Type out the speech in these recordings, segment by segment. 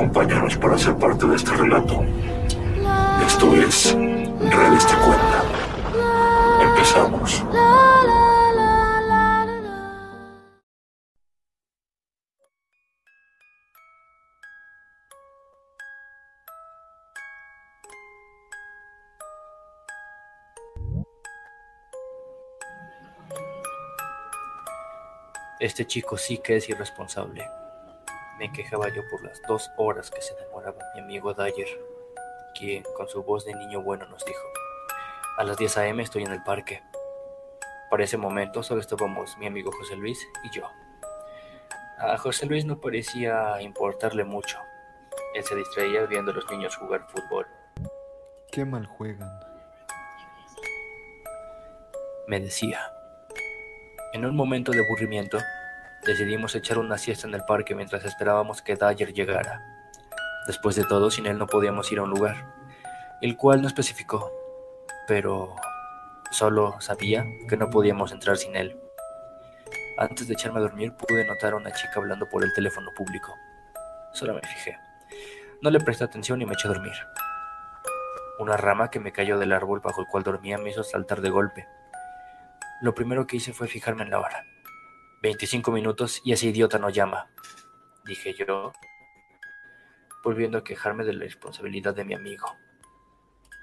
acompáñanos para ser parte de este relato. Esto es Redes de Cuenta. Empezamos. Este chico sí que es irresponsable. Me quejaba yo por las dos horas que se demoraba mi amigo Dyer, quien con su voz de niño bueno nos dijo, a las 10 a.m. estoy en el parque. Para ese momento solo estábamos mi amigo José Luis y yo. A José Luis no parecía importarle mucho. Él se distraía viendo a los niños jugar fútbol. Qué mal juegan. Me decía. En un momento de aburrimiento, decidimos echar una siesta en el parque mientras esperábamos que Dyer llegara. Después de todo, sin él no podíamos ir a un lugar, el cual no especificó, pero solo sabía que no podíamos entrar sin él. Antes de echarme a dormir pude notar a una chica hablando por el teléfono público. Solo me fijé. No le presté atención y me eché a dormir. Una rama que me cayó del árbol bajo el cual dormía me hizo saltar de golpe. Lo primero que hice fue fijarme en la hora. 25 minutos y ese idiota no llama, dije yo, volviendo a quejarme de la responsabilidad de mi amigo.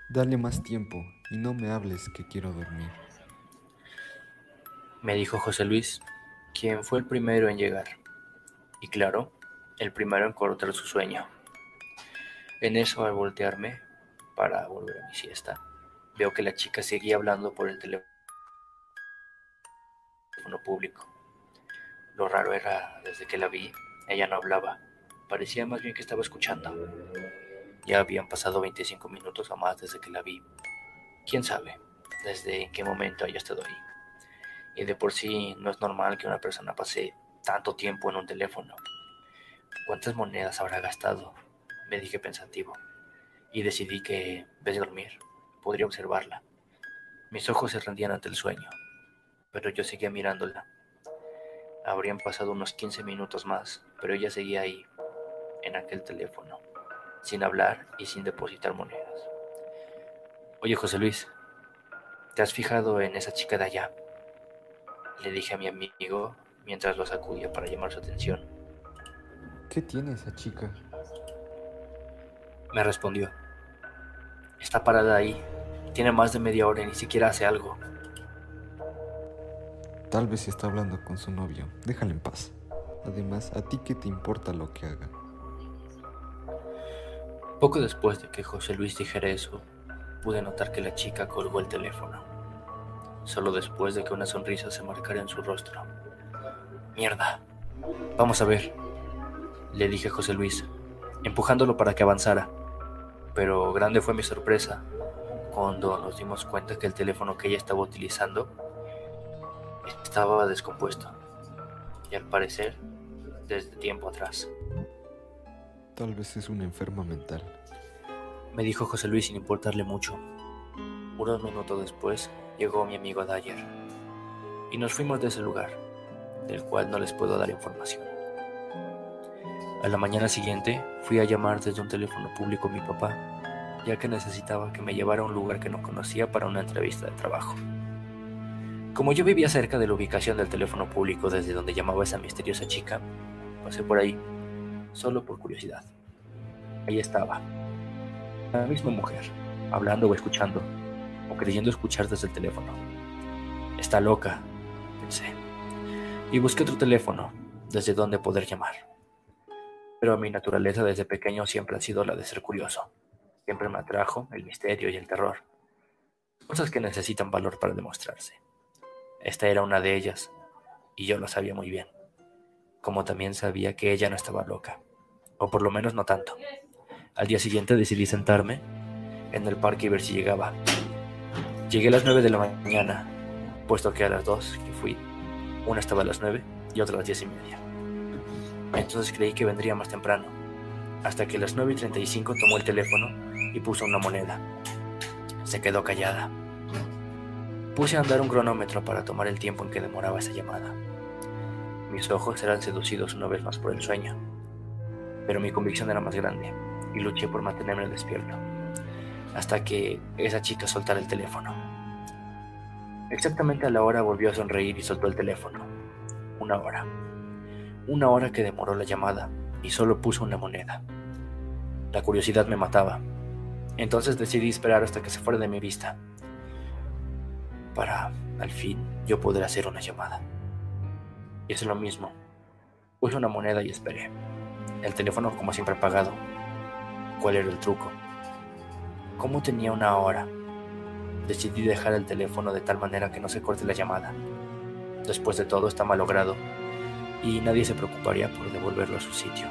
Dale más tiempo y no me hables que quiero dormir. Me dijo José Luis, quien fue el primero en llegar. Y claro, el primero en cortar su sueño. En eso, al voltearme para volver a mi siesta, veo que la chica seguía hablando por el teléfono público. Lo raro era, desde que la vi, ella no hablaba. Parecía más bien que estaba escuchando. Ya habían pasado 25 minutos o más desde que la vi. ¿Quién sabe desde qué momento haya estado ahí? Y de por sí no es normal que una persona pase tanto tiempo en un teléfono. ¿Cuántas monedas habrá gastado? Me dije pensativo. Y decidí que, vez de dormir, podría observarla. Mis ojos se rendían ante el sueño pero yo seguía mirándola. Habrían pasado unos 15 minutos más, pero ella seguía ahí, en aquel teléfono, sin hablar y sin depositar monedas. Oye, José Luis, ¿te has fijado en esa chica de allá? Le dije a mi amigo mientras lo sacudía para llamar su atención. ¿Qué tiene esa chica? Me respondió. Está parada ahí. Tiene más de media hora y ni siquiera hace algo. Tal vez está hablando con su novio. Déjala en paz. Además, ¿a ti qué te importa lo que haga? Poco después de que José Luis dijera eso, pude notar que la chica colgó el teléfono. Solo después de que una sonrisa se marcara en su rostro. Mierda. Vamos a ver. Le dije a José Luis, empujándolo para que avanzara. Pero grande fue mi sorpresa cuando nos dimos cuenta que el teléfono que ella estaba utilizando estaba descompuesto, y al parecer desde tiempo atrás. Tal vez es una enferma mental. Me dijo José Luis sin importarle mucho. Unos minutos después llegó mi amigo Dyer y nos fuimos de ese lugar, del cual no les puedo dar información. A la mañana siguiente fui a llamar desde un teléfono público a mi papá, ya que necesitaba que me llevara a un lugar que no conocía para una entrevista de trabajo. Como yo vivía cerca de la ubicación del teléfono público desde donde llamaba esa misteriosa chica, pasé por ahí, solo por curiosidad. Ahí estaba, la misma mujer, hablando o escuchando, o creyendo escuchar desde el teléfono. Está loca, pensé, y busqué otro teléfono desde donde poder llamar. Pero mi naturaleza desde pequeño siempre ha sido la de ser curioso. Siempre me atrajo el misterio y el terror, cosas que necesitan valor para demostrarse. Esta era una de ellas, y yo lo sabía muy bien, como también sabía que ella no estaba loca, o por lo menos no tanto. Al día siguiente decidí sentarme en el parque y ver si llegaba. Llegué a las 9 de la mañana, puesto que a las dos que fui, una estaba a las 9 y otra a las 10 y media. Entonces creí que vendría más temprano, hasta que a las 9 y 35 tomó el teléfono y puso una moneda. Se quedó callada. Puse a andar un cronómetro para tomar el tiempo en que demoraba esa llamada. Mis ojos eran seducidos una vez más por el sueño, pero mi convicción era más grande y luché por mantenerme despierto, hasta que esa chica soltara el teléfono. Exactamente a la hora volvió a sonreír y soltó el teléfono. Una hora. Una hora que demoró la llamada y solo puso una moneda. La curiosidad me mataba. Entonces decidí esperar hasta que se fuera de mi vista. Para, al fin, yo poder hacer una llamada. Y es lo mismo. Puse una moneda y esperé. El teléfono como siempre apagado. ¿Cuál era el truco? ¿Cómo tenía una hora? Decidí dejar el teléfono de tal manera que no se corte la llamada. Después de todo está malogrado y nadie se preocuparía por devolverlo a su sitio.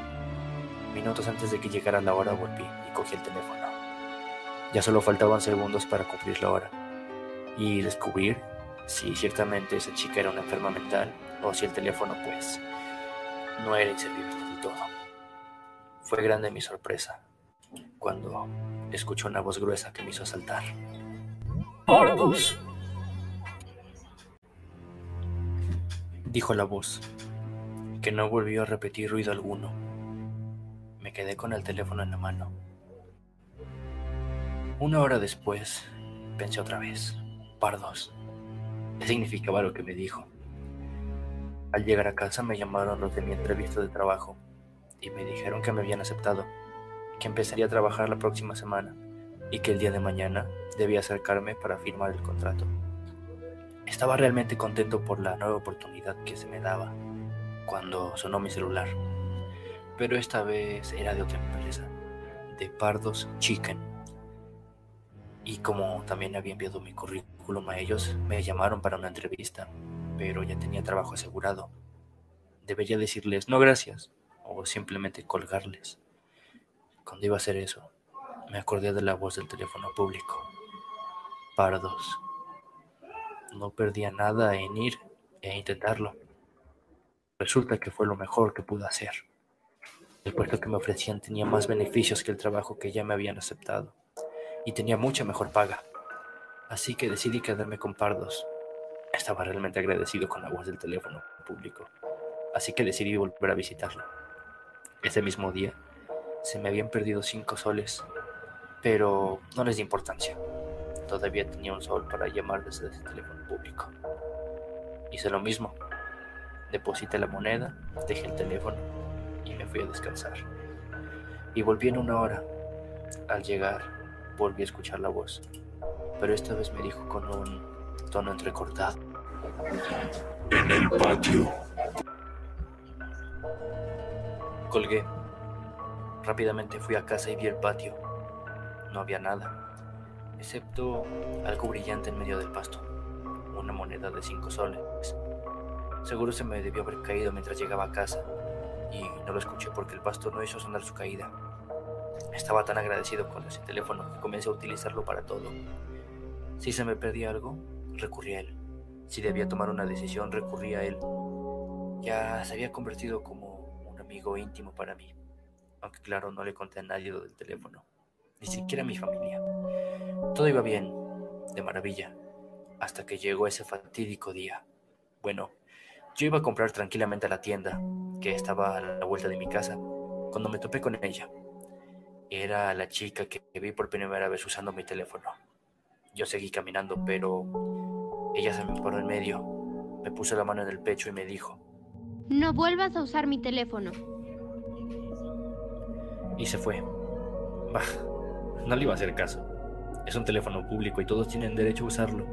Minutos antes de que llegara la hora volví y cogí el teléfono. Ya solo faltaban segundos para cumplir la hora y descubrir si ciertamente esa chica era una enferma mental o si el teléfono pues no era inservible del todo. Fue grande mi sorpresa cuando escuché una voz gruesa que me hizo saltar. ¡Pardos! Dijo la voz, que no volvió a repetir ruido alguno me quedé con el teléfono en la mano. Una hora después, pensé otra vez, pardos. ¿Qué significaba lo que me dijo? Al llegar a casa me llamaron los de mi entrevista de trabajo y me dijeron que me habían aceptado, que empezaría a trabajar la próxima semana y que el día de mañana debía acercarme para firmar el contrato. Estaba realmente contento por la nueva oportunidad que se me daba cuando sonó mi celular pero esta vez era de otra empresa, de Pardos Chicken. Y como también había enviado mi currículum a ellos, me llamaron para una entrevista, pero ya tenía trabajo asegurado. Debería decirles no gracias o simplemente colgarles. Cuando iba a hacer eso, me acordé de la voz del teléfono público. Pardos. No perdía nada en ir e intentarlo. Resulta que fue lo mejor que pude hacer. El puesto que me ofrecían tenía más beneficios que el trabajo que ya me habían aceptado y tenía mucha mejor paga. Así que decidí quedarme con Pardos. Estaba realmente agradecido con la voz del teléfono público, así que decidí volver a visitarlo. Ese mismo día se me habían perdido cinco soles, pero no les di importancia. Todavía tenía un sol para llamar desde ese teléfono público. Hice lo mismo. Deposité la moneda, dejé el teléfono y me fui a descansar. Y volví en una hora. Al llegar, volví a escuchar la voz, pero esta vez me dijo con un tono entrecortado. En el patio. Colgué. Rápidamente fui a casa y vi el patio. No había nada, excepto algo brillante en medio del pasto. Una moneda de cinco soles. Seguro se me debió haber caído mientras llegaba a casa y no lo escuché porque el pasto no hizo sonar su caída. Estaba tan agradecido con ese teléfono que comencé a utilizarlo para todo. Si se me perdía algo, recurría a él. Si debía tomar una decisión, recurría a él. Ya se había convertido como un amigo íntimo para mí. Aunque claro, no le conté a nadie lo del teléfono. Ni siquiera a mi familia. Todo iba bien, de maravilla, hasta que llegó ese fatídico día. Bueno, yo iba a comprar tranquilamente a la tienda, que estaba a la vuelta de mi casa, cuando me topé con ella. Era la chica que vi por primera vez usando mi teléfono. Yo seguí caminando, pero ella se me paró en medio, me puso la mano en el pecho y me dijo, No vuelvas a usar mi teléfono. Y se fue. Bah, no le iba a hacer caso. Es un teléfono público y todos tienen derecho a usarlo.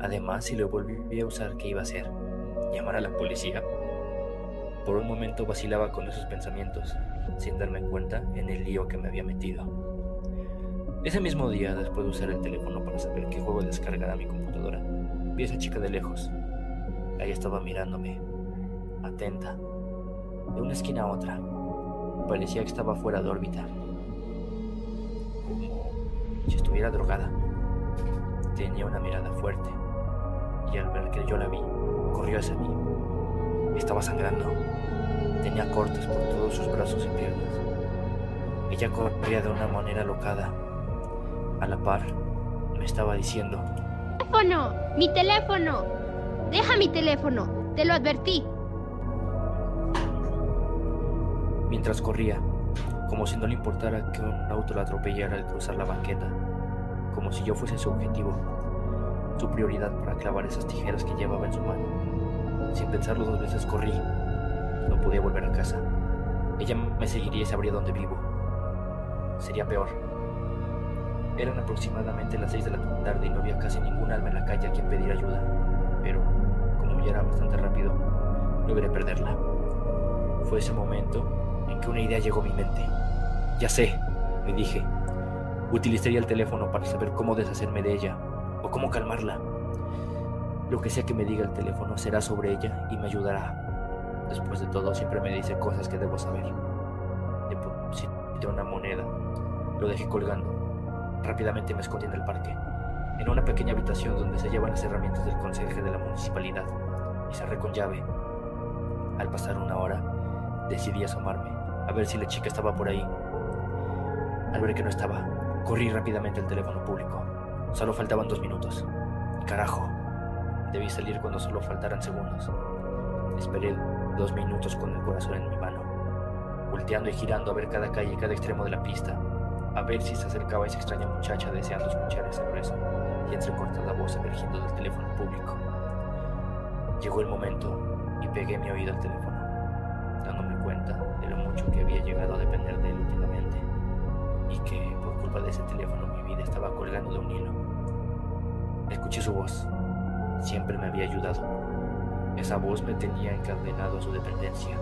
Además, si lo volví a usar, ¿qué iba a hacer? llamar a la policía. Por un momento vacilaba con esos pensamientos, sin darme cuenta en el lío que me había metido. Ese mismo día, después de usar el teléfono para saber qué juego descargar a mi computadora, vi a esa chica de lejos. Ella estaba mirándome, atenta, de una esquina a otra. Parecía que estaba fuera de órbita, como si estuviera drogada. Tenía una mirada fuerte, y al ver que yo la vi, corrió hacia mí. Estaba sangrando. Tenía cortes por todos sus brazos y piernas. Ella corría de una manera locada. A la par, me estaba diciendo... ¡Teléfono! ¡Mi teléfono! ¡Deja mi teléfono! ¡Te lo advertí! mientras corría, como si no le importara que un auto la atropellara al cruzar la banqueta, como si yo fuese su objetivo, su prioridad para clavar esas tijeras que llevaba en su mano. Sin pensarlo dos veces corrí. No podía volver a casa. Ella me seguiría y sabría dónde vivo. Sería peor. Eran aproximadamente las seis de la tarde y no había casi ningún alma en la calle a quien pedir ayuda. Pero, como ya era bastante rápido, logré perderla. Fue ese momento en que una idea llegó a mi mente. Ya sé, me dije. Utilizaría el teléfono para saber cómo deshacerme de ella o cómo calmarla. Lo que sea que me diga el teléfono será sobre ella y me ayudará. Después de todo, siempre me dice cosas que debo saber. Deposité una moneda. Lo dejé colgando. Rápidamente me escondí en el parque, en una pequeña habitación donde se llevan las herramientas del conserje de la municipalidad, y cerré con llave. Al pasar una hora, decidí asomarme, a ver si la chica estaba por ahí. Al ver que no estaba, corrí rápidamente al teléfono público. Solo faltaban dos minutos. Carajo, debí salir cuando solo faltaran segundos. Esperé dos minutos con el corazón en mi mano, volteando y girando a ver cada calle y cada extremo de la pista, a ver si se acercaba esa extraña muchacha deseando escuchar esa gruesa y entrecortada voz emergiendo del teléfono público. Llegó el momento y pegué mi oído al teléfono, dándome cuenta de lo mucho que había llegado a depender de él últimamente y que por culpa de ese teléfono mi vida estaba colgando de un hilo. Escuché su voz, siempre me había ayudado. Esa voz me tenía encadenado a su dependencia.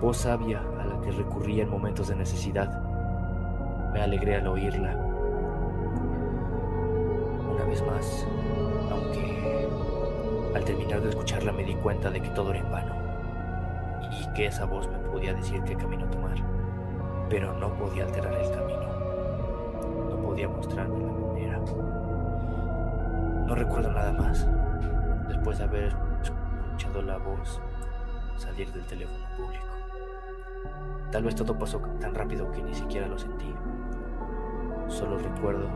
Voz sabia a la que recurría en momentos de necesidad me alegré al oírla. Una vez más, aunque al terminar de escucharla me di cuenta de que todo era en vano y que esa voz me podía decir qué camino tomar, pero no podía alterar el camino, no podía mostrarme la manera. No recuerdo nada más, después de haber escuchado la voz salir del teléfono público. Tal vez todo pasó tan rápido que ni siquiera lo sentí. Solo recuerdo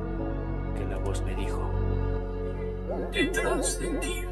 que la voz me dijo, detrás de ti